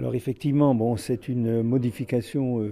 Alors effectivement, bon, c'est une modification euh,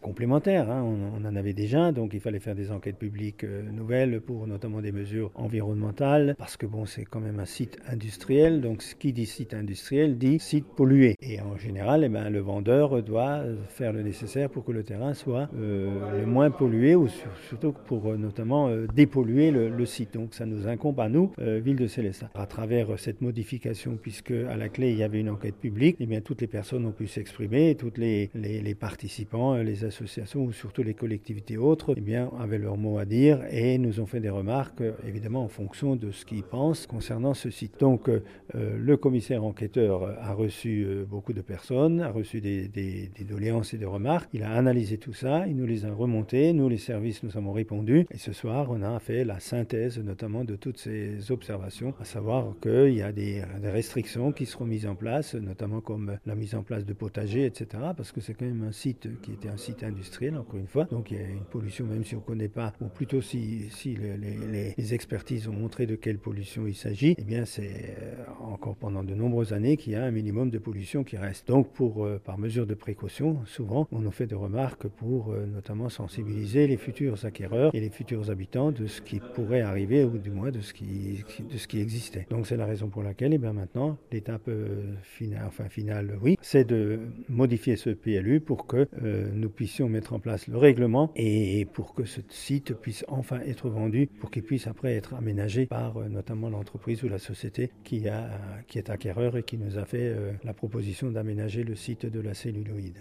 complémentaire. Hein. On, en avait déjà, donc il fallait faire des enquêtes publiques euh, nouvelles pour notamment des mesures environnementales, parce que bon, c'est quand même un site industriel. Donc ce qui dit site industriel dit site pollué. Et en général, eh ben, le vendeur doit faire le nécessaire pour que le terrain soit le moins pollué, ou surtout pour notamment dépolluer le, site. Donc ça nous incombe à nous, ville de Célestat. À travers cette modification, puisque à la clé il y avait une enquête publique, eh bien toutes les personnes ont pu s'exprimer, toutes les, les, participants, les associations ou surtout les collectivités autres, eh bien avaient leur mot à dire et nous ont fait des remarques évidemment en fonction de ce qu'ils pensent concernant ce site. Donc euh, le commissaire enquêteur a reçu euh, beaucoup de personnes, a reçu des, des, doléances et des remarques, il a analysé tout ça, il nous les a remontées, nous les services nous avons répondu et ce soir on a fait la synthèse notamment de toutes ces observations, à savoir qu'il y a des restrictions qui seront mises en place, notamment comme la mise en place de potagers, etc. Parce que c'est quand même un site qui était un site industriel, encore une fois. Donc il y a une pollution, même si on ne connaît pas, ou plutôt si, les, expertises ont montré de quelle pollution il s'agit, eh bien c'est euh, encore pendant de nombreuses années qu'il y a un minimum de pollution qui reste. Donc pour, euh, par mesure de précaution, souvent on nous fait des remarques pour euh, notamment sensibiliser les futurs acquéreurs et les futurs habitants de ce qui pourrait arriver, ou du moins de ce qui, de ce qui existait. Donc c'est la raison pour laquelle, eh bien maintenant, l'étape finale, enfin finale, oui, c'est de modifier ce PLU pour que euh, nous puissions mettre en place le règlement et pour que ce site puisse enfin être vendu, pour qu'il puisse après être aménagé par euh, notamment l'entreprise ou la société qui, a, qui est acquéreur et qui nous a fait euh, la proposition d'aménager le site de la celluloïde.